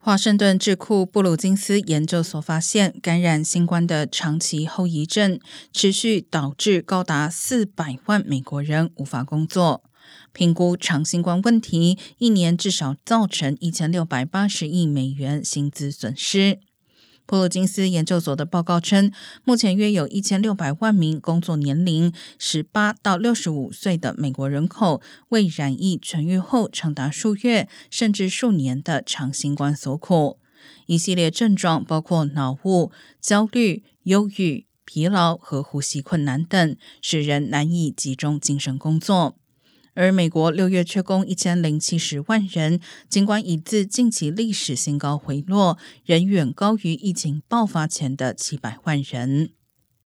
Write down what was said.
华盛顿智库布鲁金斯研究所发现，感染新冠的长期后遗症持续导致高达四百万美国人无法工作。评估长新冠问题，一年至少造成一千六百八十亿美元薪资损失。普鲁金斯研究所的报告称，目前约有一千六百万名工作年龄十八到六十五岁的美国人口为染疫痊愈后长达数月甚至数年的长新冠所苦。一系列症状包括脑雾、焦虑、忧郁、疲劳和呼吸困难等，使人难以集中精神工作。而美国六月缺工一千零七十万人，尽管已自近期历史新高回落，仍远高于疫情爆发前的七百万人。